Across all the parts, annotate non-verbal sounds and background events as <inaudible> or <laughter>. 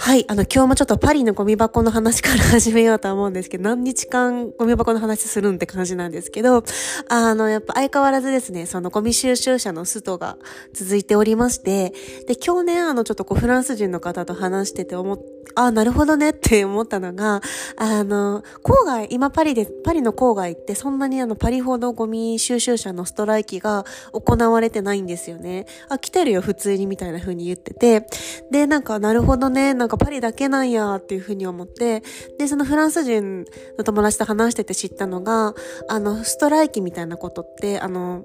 はい。あの、今日もちょっとパリのゴミ箱の話から始めようと思うんですけど、何日間ゴミ箱の話するんって感じなんですけど、あの、やっぱ相変わらずですね、そのゴミ収集車のストが続いておりまして、で、今日ね、あの、ちょっとこう、フランス人の方と話してて思っ、あ、なるほどねって思ったのが、あの、郊外、今パリで、パリの郊外ってそんなにあの、パリほどゴミ収集車のストライキが行われてないんですよね。あ、来てるよ、普通にみたいな風に言ってて、で、なんか、なるほどね、んかパリだけなんやっていうふうに思って、で、そのフランス人の友達と話してて知ったのが、あの、ストライキみたいなことって、あの、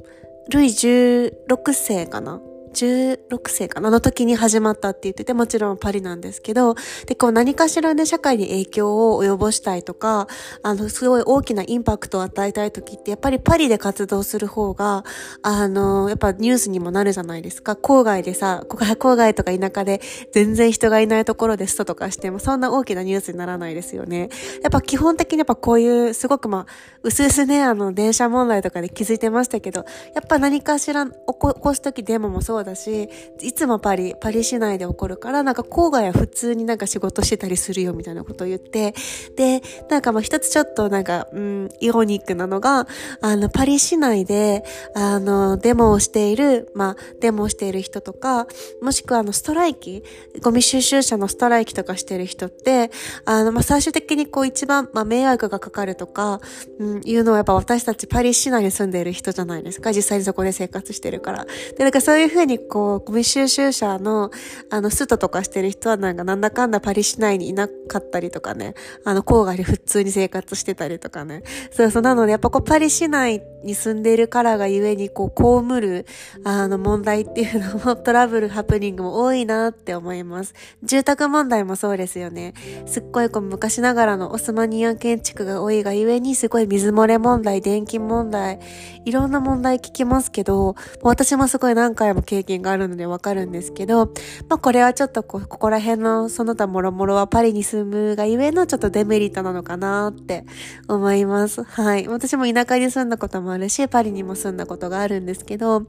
ルイ16世かな16世かなの時に始まったって言ってて、もちろんパリなんですけど、で、こう何かしらね、社会に影響を及ぼしたいとか、あの、すごい大きなインパクトを与えたい時って、やっぱりパリで活動する方が、あの、やっぱニュースにもなるじゃないですか。郊外でさ、郊外とか田舎で全然人がいないところでストとかしても、そんな大きなニュースにならないですよね。やっぱ基本的にやっぱこういう、すごくまあ、うすうすね、あの、電車問題とかで気づいてましたけど、やっぱ何かしら起こす時デモもそうだし、いつもパリ、パリ市内で起こるから、なんか郊外は普通になんか仕事してたりするよみたいなことを言って、で、なんかまあ一つちょっとなんか、うん、イロニックなのが、あの、パリ市内で、あの、デモをしている、まあ、デモをしている人とか、もしくはあの、ストライキ、ゴミ収集車のストライキとかしてる人って、あの、まあ、最終的にこう一番、まあ、迷惑がかかるとか、うん、いうのはやっぱ私たちパリ市内に住んでいる人じゃないですか。実際にそこで生活してるから。で、なんかそういうふうにこう、ゴミ収集車の、あの、ストとかしてる人はなんかなんだかんだパリ市内にいなかったりとかね、あの、郊外で普通に生活してたりとかね。そうそう、なのでやっぱこうパリ市内に住んでいるからがゆえにこう、被る、あの、問題っていうのも <laughs> トラブル、ハプニングも多いなって思います。住宅問題もそうですよね。すっごいこう、昔ながらのオスマニア建築が多いがゆえに、すごい水漏れ問題、電気問題、いろんな問題聞きますけど、私もすごい何回も経験があるのでわかるんですけど、まあこれはちょっとこ、ここら辺のその他もろもろはパリに住むがゆえのちょっとデメリットなのかなって思います。はい。私も田舎に住んだこともあるし、パリにも住んだことがあるんですけど、ま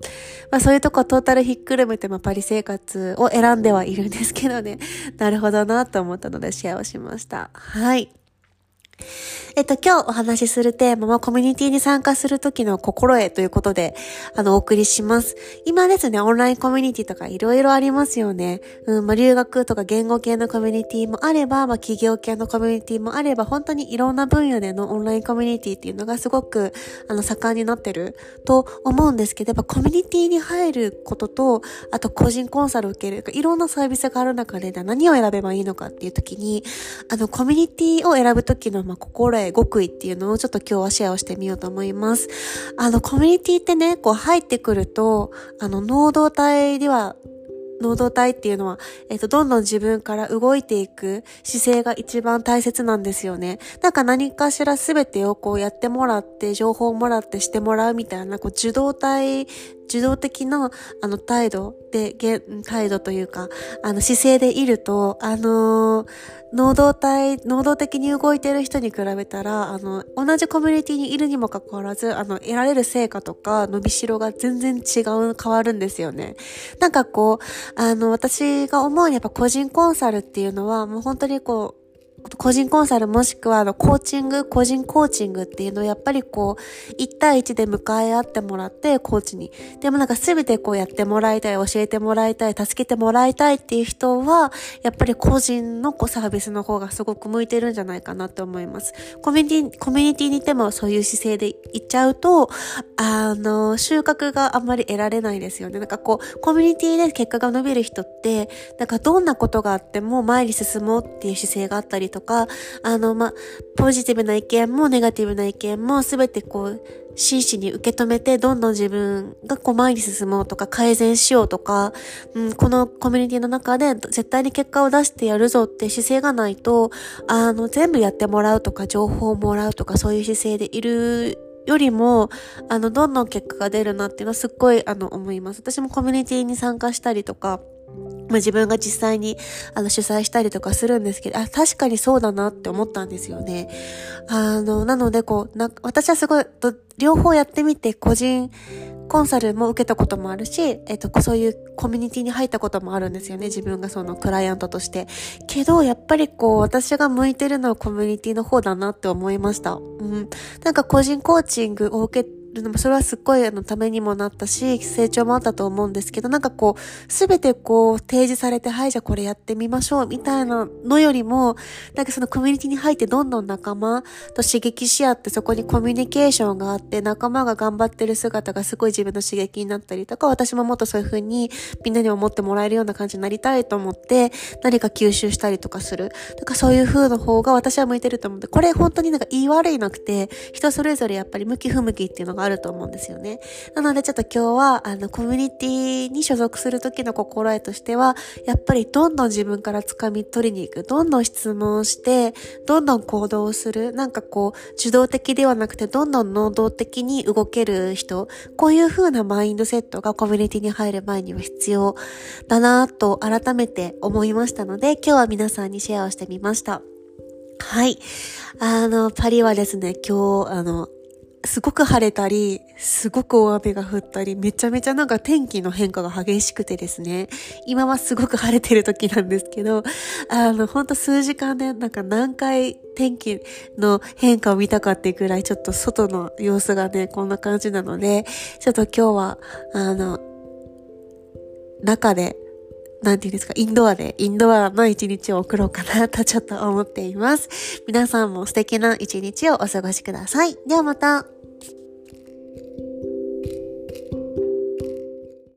あそういうとこトータルひっくるめて、まあパリ生活を選んではいるんですけどね、なるほどなと思ったのでシェアをしました。はい。えっと、今日お話しするテーマはコミュニティに参加するときの心得ということで、あの、お送りします。今ですね、オンラインコミュニティとかいろいろありますよね。うん、まあ、留学とか言語系のコミュニティもあれば、まあ、企業系のコミュニティもあれば、本当にいろんな分野でのオンラインコミュニティっていうのがすごく、あの、盛んになってると思うんですけど、やっぱコミュニティに入ることと、あと個人コンサルを受ける、いろんなサービスがある中で、何を選べばいいのかっていうときに、あの、コミュニティを選ぶときの、まあ、心得極意っていうのをちょっと今日はシェアをしてみようと思います。あの、コミュニティってね、こう入ってくると、あの、能動体では能動体っていうのは、えっ、と、どんどん自分から動いていく姿勢が一番大切なんですよね。なんか何かしら全てをこうやってもらって、情報をもらってしてもらうみたいな、こう受動体受動的な、あの、態度で、態度というか、あの、姿勢でいると、あのー、能動体、能動的に動いてる人に比べたら、あの、同じコミュニティにいるにもかかわらず、あの、得られる成果とか伸びしろが全然違う、変わるんですよね。なんかこう、あの、私が思うにやっぱ個人コンサルっていうのは、もう本当にこう、個人コンサルもしくはあのコーチング、個人コーチングっていうのをやっぱりこう、1対1で迎え合ってもらって、コーチに。でもなんか全てこうやってもらいたい、教えてもらいたい、助けてもらいたいっていう人は、やっぱり個人のこうサービスの方がすごく向いてるんじゃないかなと思います。コミュニティ、コミュニティにいてもそういう姿勢で行っちゃうと、あの、収穫があんまり得られないですよね。なんかこう、コミュニティで結果が伸びる人って、なんかどんなことがあっても前に進もうっていう姿勢があったりとか、あの、まポジティブな意見もネガティブな意見もすべてこう、真摯に受け止めて、どんどん自分がこう前に進もうとか改善しようとか、うん、このコミュニティの中で絶対に結果を出してやるぞって姿勢がないと、あの、全部やってもらうとか、情報をもらうとか、そういう姿勢でいるよりも、あの、どんどん結果が出るなっていうのはすっごい、あの、思います。私もコミュニティに参加したりとか、まあ、自分が実際にあの主催したりとかするんですけど、あ、確かにそうだなって思ったんですよね。あの、なのでこう、な私はすごい、両方やってみて個人コンサルも受けたこともあるし、えっと、そういうコミュニティに入ったこともあるんですよね。自分がそのクライアントとして。けど、やっぱりこう、私が向いてるのはコミュニティの方だなって思いました。うん。なんか個人コーチングを受けるのも、それはすっごいあのためにもなったし、成長もあったと思うんですけど、なんかこう、すべてこう、提示されて、はい、じゃあこれやってみましょう、みたいなのよりも、なんかそのコミュニティに入ってどんどん仲間と刺激し合って、そこにコミュニケーションがあって、仲間が頑張ってる姿がすごい自分の刺激になったりとか、私ももっとそういう風にみんなに思ってもらえるような感じになりたいと思って、何か吸収したりとかする。だかそういう風の方が私は向いてると思って、これ本当になんか言い悪いなくて、人それぞれやっぱり向き不向きっていうのがあると思うんですよね。なのでちょっと今日は、あの、コミュニティに所属する時の心得としては、やっぱりどんどん自分から掴み取りに行く。どんどん質問して、どんどん行動する。なんかこう、受動的ではなくて、どんどん能動的に動ける人。こういう風なマインドセットがコミュニティに入る前には必要だなと改めて思いましたので、今日は皆さんにシェアをしてみました。はい。あの、パリはですね、今日、あの、すごく晴れたり、すごく大雨が降ったり、めちゃめちゃなんか天気の変化が激しくてですね、今はすごく晴れてる時なんですけど、あの、ほんと数時間でなんか何回天気の変化を見たかっていうくらい、ちょっと外の様子がね、こんな感じなので、ちょっと今日は、あの、中でなんていうんですか、インドアで、インドアの一日を送ろうかなとちょっと思っています。皆さんも素敵な一日をお過ごしください。ではまた。